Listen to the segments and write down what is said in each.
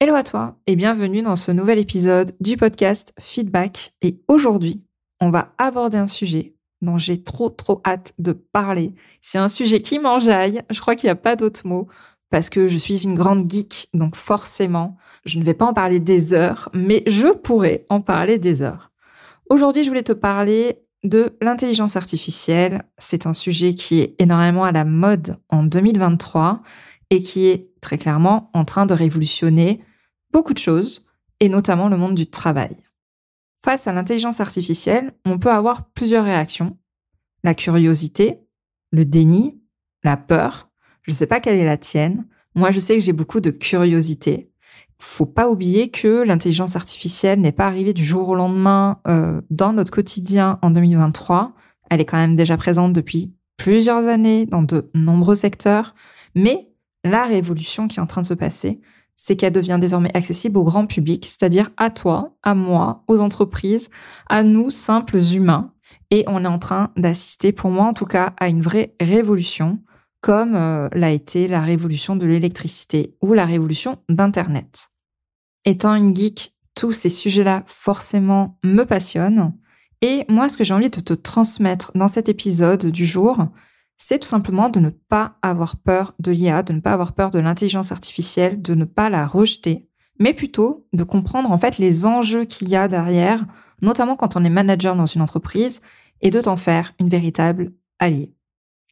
Hello à toi et bienvenue dans ce nouvel épisode du podcast Feedback. Et aujourd'hui, on va aborder un sujet dont j'ai trop trop hâte de parler. C'est un sujet qui m'enjaille, je crois qu'il n'y a pas d'autre mot, parce que je suis une grande geek, donc forcément, je ne vais pas en parler des heures, mais je pourrais en parler des heures. Aujourd'hui, je voulais te parler de l'intelligence artificielle. C'est un sujet qui est énormément à la mode en 2023 et qui est très clairement en train de révolutionner beaucoup de choses, et notamment le monde du travail. Face à l'intelligence artificielle, on peut avoir plusieurs réactions. La curiosité, le déni, la peur. Je ne sais pas quelle est la tienne. Moi, je sais que j'ai beaucoup de curiosité. Faut pas oublier que l'intelligence artificielle n'est pas arrivée du jour au lendemain euh, dans notre quotidien en 2023. Elle est quand même déjà présente depuis plusieurs années dans de nombreux secteurs. Mais la révolution qui est en train de se passer, c'est qu'elle devient désormais accessible au grand public, c'est-à-dire à toi, à moi, aux entreprises, à nous, simples humains. Et on est en train d'assister, pour moi en tout cas, à une vraie révolution, comme euh, l'a été la révolution de l'électricité ou la révolution d'Internet. Étant une geek, tous ces sujets-là forcément me passionnent. Et moi, ce que j'ai envie de te transmettre dans cet épisode du jour, c'est tout simplement de ne pas avoir peur de l'IA, de ne pas avoir peur de l'intelligence artificielle, de ne pas la rejeter, mais plutôt de comprendre en fait les enjeux qu'il y a derrière, notamment quand on est manager dans une entreprise, et de t'en faire une véritable alliée.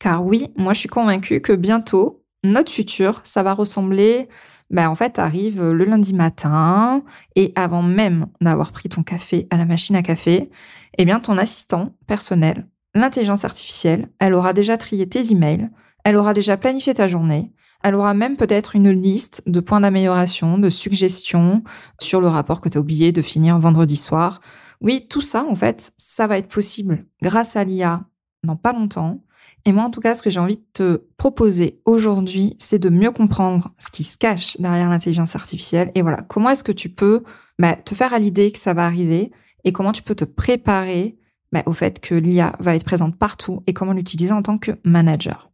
Car oui, moi je suis convaincue que bientôt, notre futur, ça va ressembler, ben en fait, arrive le lundi matin, et avant même d'avoir pris ton café à la machine à café, eh bien ton assistant personnel l'intelligence artificielle, elle aura déjà trié tes emails, elle aura déjà planifié ta journée, elle aura même peut-être une liste de points d'amélioration, de suggestions sur le rapport que tu as oublié de finir vendredi soir. Oui, tout ça, en fait, ça va être possible grâce à l'IA dans pas longtemps. Et moi, en tout cas, ce que j'ai envie de te proposer aujourd'hui, c'est de mieux comprendre ce qui se cache derrière l'intelligence artificielle. Et voilà, comment est-ce que tu peux bah, te faire à l'idée que ça va arriver et comment tu peux te préparer bah, au fait que l'IA va être présente partout et comment l'utiliser en tant que manager.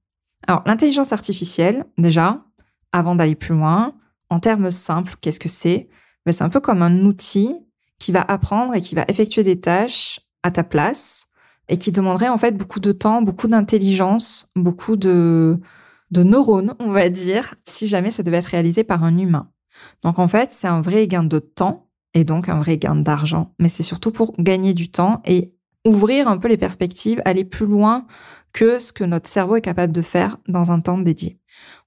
Alors, l'intelligence artificielle, déjà, avant d'aller plus loin, en termes simples, qu'est-ce que c'est? Bah, C'est un peu comme un outil qui va apprendre et qui va effectuer des tâches à ta place et qui demanderait en fait beaucoup de temps, beaucoup d'intelligence, beaucoup de, de neurones, on va dire, si jamais ça devait être réalisé par un humain. Donc en fait, c'est un vrai gain de temps et donc un vrai gain d'argent, mais c'est surtout pour gagner du temps et ouvrir un peu les perspectives, aller plus loin que ce que notre cerveau est capable de faire dans un temps dédié.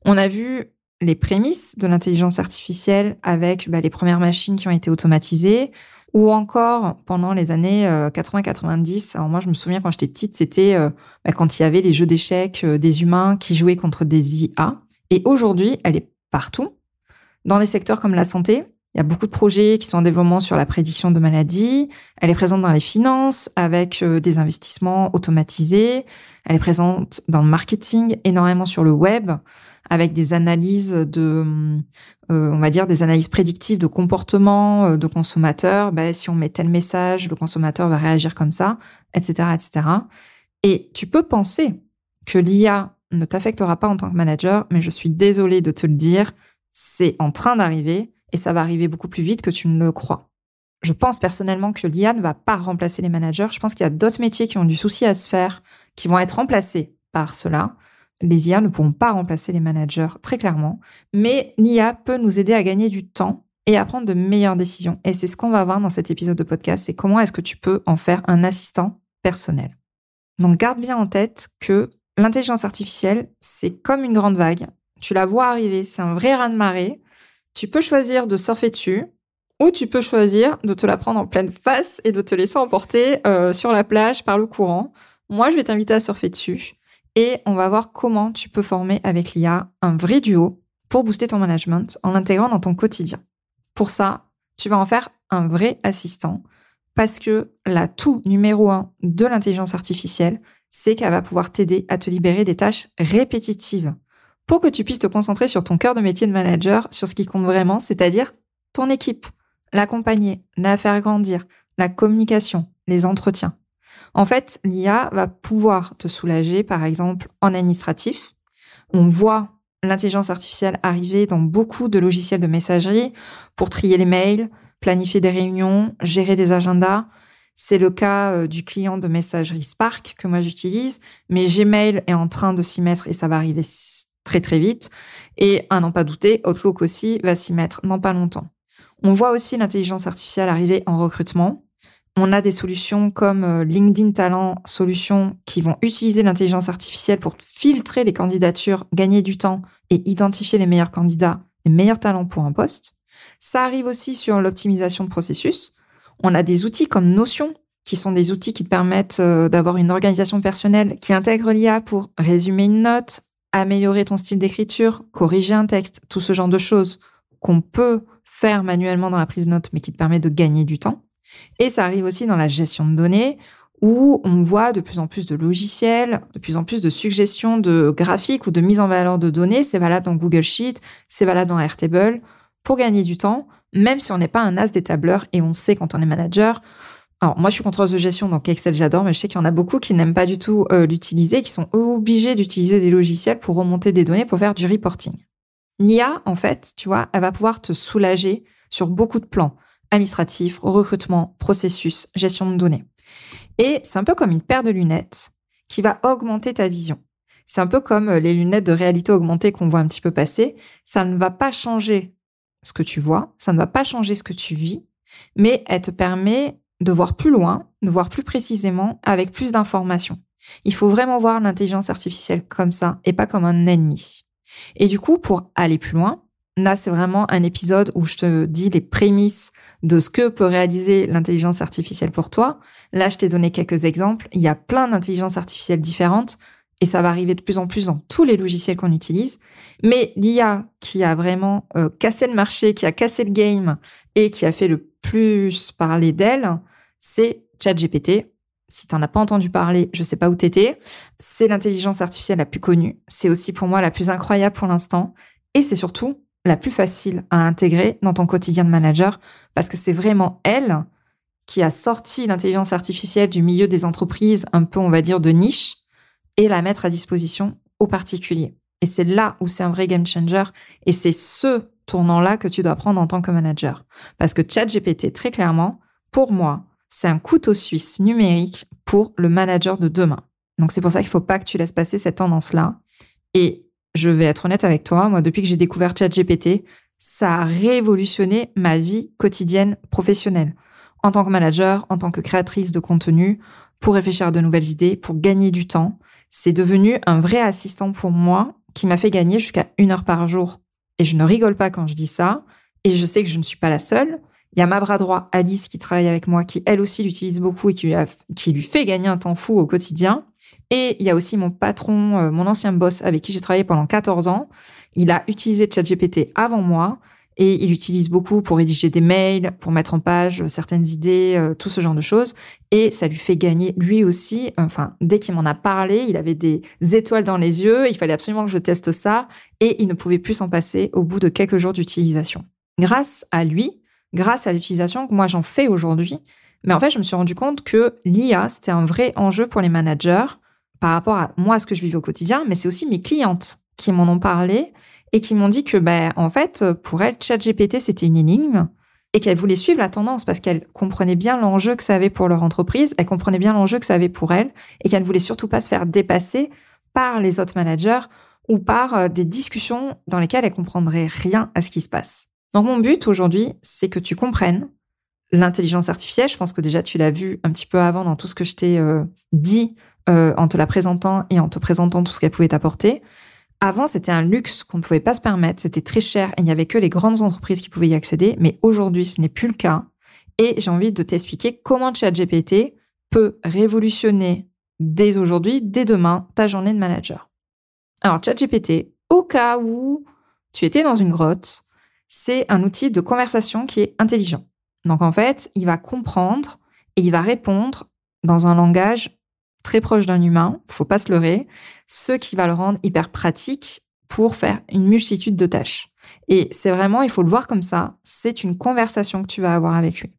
On a vu les prémices de l'intelligence artificielle avec bah, les premières machines qui ont été automatisées, ou encore pendant les années 80-90. Euh, Alors moi, je me souviens quand j'étais petite, c'était euh, bah, quand il y avait les jeux d'échecs euh, des humains qui jouaient contre des IA. Et aujourd'hui, elle est partout, dans des secteurs comme la santé, il y a beaucoup de projets qui sont en développement sur la prédiction de maladies. Elle est présente dans les finances avec euh, des investissements automatisés. Elle est présente dans le marketing, énormément sur le web, avec des analyses de, euh, on va dire, des analyses prédictives de comportement euh, de consommateurs. Ben, si on met tel message, le consommateur va réagir comme ça, etc., etc. Et tu peux penser que l'IA ne t'affectera pas en tant que manager, mais je suis désolée de te le dire, c'est en train d'arriver et ça va arriver beaucoup plus vite que tu ne le crois. Je pense personnellement que l'IA ne va pas remplacer les managers. Je pense qu'il y a d'autres métiers qui ont du souci à se faire, qui vont être remplacés par cela. Les IA ne pourront pas remplacer les managers, très clairement. Mais l'IA peut nous aider à gagner du temps et à prendre de meilleures décisions. Et c'est ce qu'on va voir dans cet épisode de podcast, c'est comment est-ce que tu peux en faire un assistant personnel. Donc garde bien en tête que l'intelligence artificielle, c'est comme une grande vague. Tu la vois arriver, c'est un vrai raz-de-marée. Tu peux choisir de surfer dessus ou tu peux choisir de te la prendre en pleine face et de te laisser emporter euh, sur la plage par le courant. Moi, je vais t'inviter à surfer dessus et on va voir comment tu peux former avec l'IA un vrai duo pour booster ton management en l'intégrant dans ton quotidien. Pour ça, tu vas en faire un vrai assistant parce que l'atout numéro un de l'intelligence artificielle, c'est qu'elle va pouvoir t'aider à te libérer des tâches répétitives pour que tu puisses te concentrer sur ton cœur de métier de manager, sur ce qui compte vraiment, c'est-à-dire ton équipe, l'accompagner, la faire grandir, la communication, les entretiens. En fait, l'IA va pouvoir te soulager, par exemple, en administratif. On voit l'intelligence artificielle arriver dans beaucoup de logiciels de messagerie pour trier les mails, planifier des réunions, gérer des agendas. C'est le cas euh, du client de messagerie Spark que moi j'utilise, mais Gmail est en train de s'y mettre et ça va arriver très très vite. Et à n'en pas douter, Outlook aussi va s'y mettre dans pas longtemps. On voit aussi l'intelligence artificielle arriver en recrutement. On a des solutions comme euh, LinkedIn Talent Solutions qui vont utiliser l'intelligence artificielle pour filtrer les candidatures, gagner du temps et identifier les meilleurs candidats, les meilleurs talents pour un poste. Ça arrive aussi sur l'optimisation de processus. On a des outils comme Notion qui sont des outils qui te permettent euh, d'avoir une organisation personnelle qui intègre l'IA pour résumer une note, améliorer ton style d'écriture, corriger un texte, tout ce genre de choses qu'on peut faire manuellement dans la prise de notes mais qui te permet de gagner du temps. Et ça arrive aussi dans la gestion de données où on voit de plus en plus de logiciels, de plus en plus de suggestions de graphiques ou de mise en valeur de données. C'est valable dans Google Sheet, c'est valable dans Airtable pour gagner du temps, même si on n'est pas un as des tableurs et on sait quand on est manager. Alors moi je suis contrôleuse de gestion donc Excel j'adore mais je sais qu'il y en a beaucoup qui n'aiment pas du tout euh, l'utiliser, qui sont obligés d'utiliser des logiciels pour remonter des données pour faire du reporting. Nia en fait, tu vois, elle va pouvoir te soulager sur beaucoup de plans administratif, recrutement, processus, gestion de données. Et c'est un peu comme une paire de lunettes qui va augmenter ta vision. C'est un peu comme euh, les lunettes de réalité augmentée qu'on voit un petit peu passer. Ça ne va pas changer ce que tu vois, ça ne va pas changer ce que tu vis, mais elle te permet de voir plus loin, de voir plus précisément, avec plus d'informations. Il faut vraiment voir l'intelligence artificielle comme ça et pas comme un ennemi. Et du coup, pour aller plus loin, Là, c'est vraiment un épisode où je te dis les prémices de ce que peut réaliser l'intelligence artificielle pour toi. Là, je t'ai donné quelques exemples. Il y a plein d'intelligences artificielles différentes et ça va arriver de plus en plus dans tous les logiciels qu'on utilise. Mais l'IA qui a vraiment euh, cassé le marché, qui a cassé le game et qui a fait le plus parler d'elle, c'est ChatGPT. Si tu n'en as pas entendu parler, je sais pas où t'étais. C'est l'intelligence artificielle la plus connue. C'est aussi pour moi la plus incroyable pour l'instant. Et c'est surtout la plus facile à intégrer dans ton quotidien de manager parce que c'est vraiment elle qui a sorti l'intelligence artificielle du milieu des entreprises un peu, on va dire, de niche et la mettre à disposition aux particuliers. Et c'est là où c'est un vrai game changer et c'est ce tournant-là que tu dois prendre en tant que manager. Parce que ChatGPT, très clairement, pour moi, c'est un couteau suisse numérique pour le manager de demain. Donc c'est pour ça qu'il ne faut pas que tu laisses passer cette tendance-là. Et je vais être honnête avec toi, moi, depuis que j'ai découvert ChatGPT, ça a révolutionné ma vie quotidienne professionnelle. En tant que manager, en tant que créatrice de contenu, pour réfléchir à de nouvelles idées, pour gagner du temps. C'est devenu un vrai assistant pour moi qui m'a fait gagner jusqu'à une heure par jour. Et je ne rigole pas quand je dis ça. Et je sais que je ne suis pas la seule. Il y a ma bras droit, Alice, qui travaille avec moi, qui elle aussi l'utilise beaucoup et qui lui fait gagner un temps fou au quotidien. Et il y a aussi mon patron, euh, mon ancien boss avec qui j'ai travaillé pendant 14 ans. Il a utilisé ChatGPT avant moi et il l'utilise beaucoup pour rédiger des mails, pour mettre en page euh, certaines idées, euh, tout ce genre de choses. Et ça lui fait gagner lui aussi. Enfin, dès qu'il m'en a parlé, il avait des étoiles dans les yeux. Il fallait absolument que je teste ça et il ne pouvait plus s'en passer au bout de quelques jours d'utilisation. Grâce à lui, grâce à l'utilisation que moi j'en fais aujourd'hui, mais en fait, je me suis rendu compte que l'IA, c'était un vrai enjeu pour les managers par rapport à moi, ce que je vivais au quotidien, mais c'est aussi mes clientes qui m'en ont parlé et qui m'ont dit que, ben, en fait, pour elles, ChatGPT, c'était une énigme et qu'elles voulaient suivre la tendance parce qu'elles comprenaient bien l'enjeu que ça avait pour leur entreprise, elles comprenaient bien l'enjeu que ça avait pour elles et qu'elles voulaient surtout pas se faire dépasser par les autres managers ou par euh, des discussions dans lesquelles elles comprendraient rien à ce qui se passe. Donc mon but aujourd'hui, c'est que tu comprennes l'intelligence artificielle. Je pense que déjà tu l'as vu un petit peu avant dans tout ce que je t'ai euh, dit euh, en te la présentant et en te présentant tout ce qu'elle pouvait t'apporter. Avant, c'était un luxe qu'on ne pouvait pas se permettre, c'était très cher et il n'y avait que les grandes entreprises qui pouvaient y accéder, mais aujourd'hui, ce n'est plus le cas. Et j'ai envie de t'expliquer comment ChatGPT peut révolutionner dès aujourd'hui, dès demain, ta journée de manager. Alors, ChatGPT, au cas où tu étais dans une grotte, c'est un outil de conversation qui est intelligent. Donc en fait, il va comprendre et il va répondre dans un langage très proche d'un humain, faut pas se leurrer, ce qui va le rendre hyper pratique pour faire une multitude de tâches. Et c'est vraiment, il faut le voir comme ça, c'est une conversation que tu vas avoir avec lui.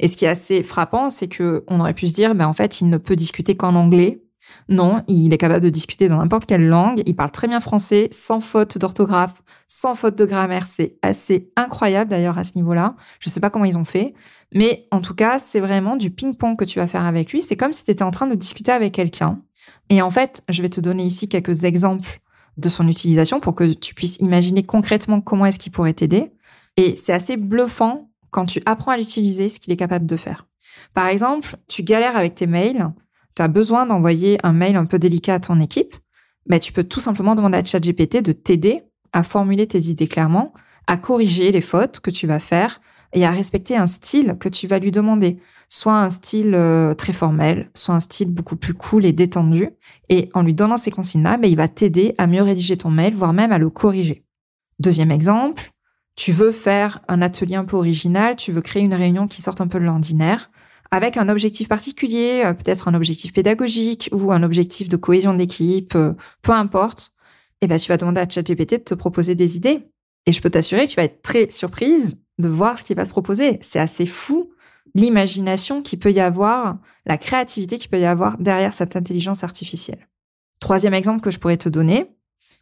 Et ce qui est assez frappant, c'est que on aurait pu se dire, ben en fait, il ne peut discuter qu'en anglais. Non, il est capable de discuter dans n'importe quelle langue. Il parle très bien français, sans faute d'orthographe, sans faute de grammaire. C'est assez incroyable d'ailleurs à ce niveau-là. Je ne sais pas comment ils ont fait. Mais en tout cas, c'est vraiment du ping-pong que tu vas faire avec lui. C'est comme si tu étais en train de discuter avec quelqu'un. Et en fait, je vais te donner ici quelques exemples de son utilisation pour que tu puisses imaginer concrètement comment est-ce qu'il pourrait t'aider. Et c'est assez bluffant quand tu apprends à l'utiliser, ce qu'il est capable de faire. Par exemple, tu galères avec tes mails, tu as besoin d'envoyer un mail un peu délicat à ton équipe, mais tu peux tout simplement demander à ChatGPT de t'aider à formuler tes idées clairement, à corriger les fautes que tu vas faire et à respecter un style que tu vas lui demander, soit un style euh, très formel, soit un style beaucoup plus cool et détendu. Et en lui donnant ces consignes-là, ben, il va t'aider à mieux rédiger ton mail, voire même à le corriger. Deuxième exemple, tu veux faire un atelier un peu original, tu veux créer une réunion qui sorte un peu de l'ordinaire, avec un objectif particulier, euh, peut-être un objectif pédagogique ou un objectif de cohésion d'équipe, euh, peu importe. Eh ben, tu vas demander à ChatGPT de te proposer des idées. Et je peux t'assurer, tu vas être très surprise de voir ce qu'il va te proposer. C'est assez fou l'imagination qu'il peut y avoir, la créativité qu'il peut y avoir derrière cette intelligence artificielle. Troisième exemple que je pourrais te donner,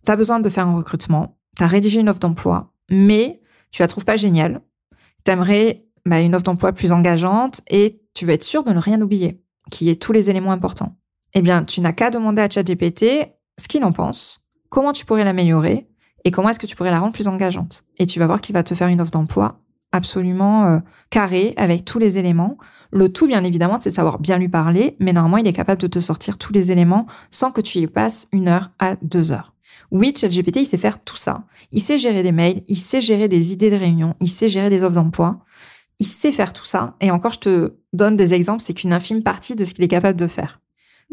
tu as besoin de faire un recrutement, tu as rédigé une offre d'emploi, mais tu la trouves pas géniale. Tu aimerais bah, une offre d'emploi plus engageante et tu veux être sûr de ne rien oublier, qui est tous les éléments importants. Eh bien, tu n'as qu'à demander à ChatGPT ce qu'il en pense, comment tu pourrais l'améliorer et comment est-ce que tu pourrais la rendre plus engageante. Et tu vas voir qu'il va te faire une offre d'emploi absolument euh, carrée avec tous les éléments. Le tout, bien évidemment, c'est savoir bien lui parler, mais normalement, il est capable de te sortir tous les éléments sans que tu y passes une heure à deux heures. Oui, ChatGPT, il sait faire tout ça. Il sait gérer des mails, il sait gérer des idées de réunion, il sait gérer des offres d'emploi. Il sait faire tout ça. Et encore, je te donne des exemples, c'est qu'une infime partie de ce qu'il est capable de faire.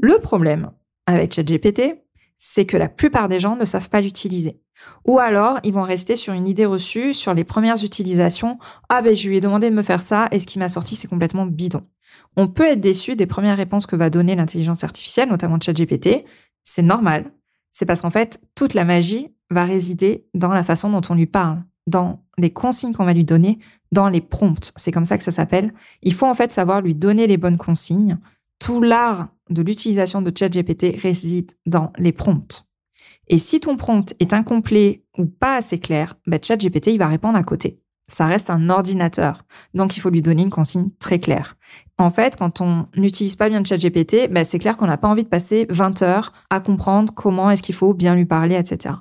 Le problème avec ChatGPT, c'est que la plupart des gens ne savent pas l'utiliser. Ou alors, ils vont rester sur une idée reçue, sur les premières utilisations. Ah ben, je lui ai demandé de me faire ça, et ce qui m'a sorti, c'est complètement bidon. On peut être déçu des premières réponses que va donner l'intelligence artificielle, notamment ChatGPT. C'est normal c'est parce qu'en fait, toute la magie va résider dans la façon dont on lui parle, dans les consignes qu'on va lui donner, dans les prompts. C'est comme ça que ça s'appelle. Il faut en fait savoir lui donner les bonnes consignes. Tout l'art de l'utilisation de ChatGPT réside dans les prompts. Et si ton prompt est incomplet ou pas assez clair, bah ChatGPT il va répondre à côté ça reste un ordinateur. Donc, il faut lui donner une consigne très claire. En fait, quand on n'utilise pas bien le chat GPT, bah, c'est clair qu'on n'a pas envie de passer 20 heures à comprendre comment est-ce qu'il faut bien lui parler, etc.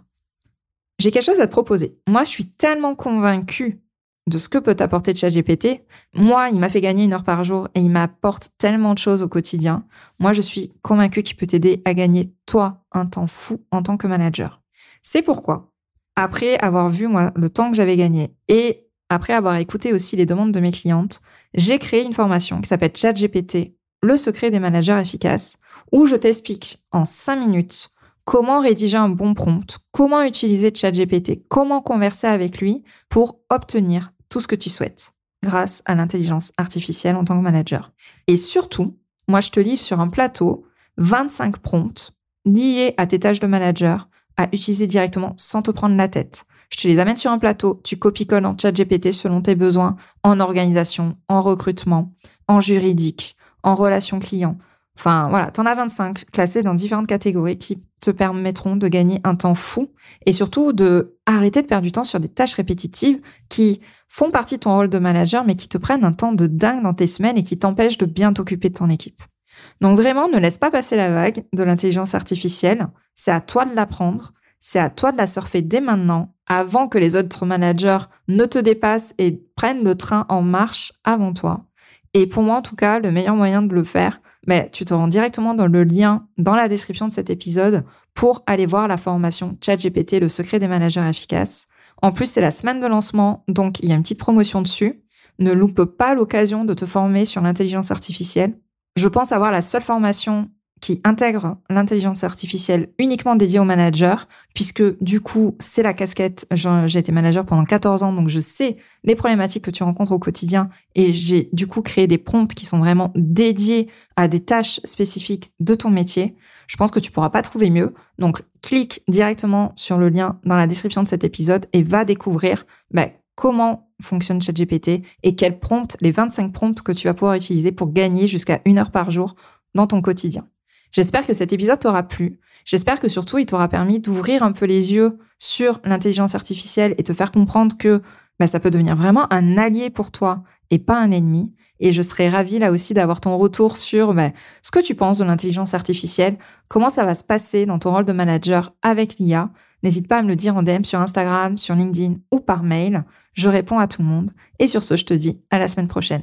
J'ai quelque chose à te proposer. Moi, je suis tellement convaincue de ce que peut t'apporter ChatGPT. Moi, il m'a fait gagner une heure par jour et il m'apporte tellement de choses au quotidien. Moi, je suis convaincue qu'il peut t'aider à gagner, toi, un temps fou en tant que manager. C'est pourquoi, après avoir vu, moi, le temps que j'avais gagné et après avoir écouté aussi les demandes de mes clientes, j'ai créé une formation qui s'appelle ChatGPT, le secret des managers efficaces, où je t'explique en 5 minutes comment rédiger un bon prompt, comment utiliser ChatGPT, comment converser avec lui pour obtenir tout ce que tu souhaites grâce à l'intelligence artificielle en tant que manager. Et surtout, moi je te livre sur un plateau 25 prompts liés à tes tâches de manager à utiliser directement sans te prendre la tête je te les amène sur un plateau, tu copies-colles en chat GPT selon tes besoins, en organisation, en recrutement, en juridique, en relation client. Enfin, voilà, t'en as 25 classés dans différentes catégories qui te permettront de gagner un temps fou et surtout de arrêter de perdre du temps sur des tâches répétitives qui font partie de ton rôle de manager mais qui te prennent un temps de dingue dans tes semaines et qui t'empêchent de bien t'occuper de ton équipe. Donc vraiment, ne laisse pas passer la vague de l'intelligence artificielle. C'est à toi de l'apprendre. C'est à toi de la surfer dès maintenant avant que les autres managers ne te dépassent et prennent le train en marche avant toi. Et pour moi, en tout cas, le meilleur moyen de le faire, mais tu te rends directement dans le lien dans la description de cet épisode pour aller voir la formation ChatGPT, le secret des managers efficaces. En plus, c'est la semaine de lancement, donc il y a une petite promotion dessus. Ne loupe pas l'occasion de te former sur l'intelligence artificielle. Je pense avoir la seule formation qui intègre l'intelligence artificielle uniquement dédiée aux managers, puisque du coup, c'est la casquette. J'ai été manager pendant 14 ans, donc je sais les problématiques que tu rencontres au quotidien et j'ai du coup créé des prompts qui sont vraiment dédiés à des tâches spécifiques de ton métier. Je pense que tu pourras pas trouver mieux. Donc, clique directement sur le lien dans la description de cet épisode et va découvrir bah, comment fonctionne ChatGPT et quels prompts, les 25 prompts que tu vas pouvoir utiliser pour gagner jusqu'à une heure par jour dans ton quotidien. J'espère que cet épisode t'aura plu. J'espère que surtout il t'aura permis d'ouvrir un peu les yeux sur l'intelligence artificielle et te faire comprendre que bah, ça peut devenir vraiment un allié pour toi et pas un ennemi. Et je serais ravie là aussi d'avoir ton retour sur bah, ce que tu penses de l'intelligence artificielle, comment ça va se passer dans ton rôle de manager avec l'IA. N'hésite pas à me le dire en DM sur Instagram, sur LinkedIn ou par mail. Je réponds à tout le monde. Et sur ce, je te dis à la semaine prochaine.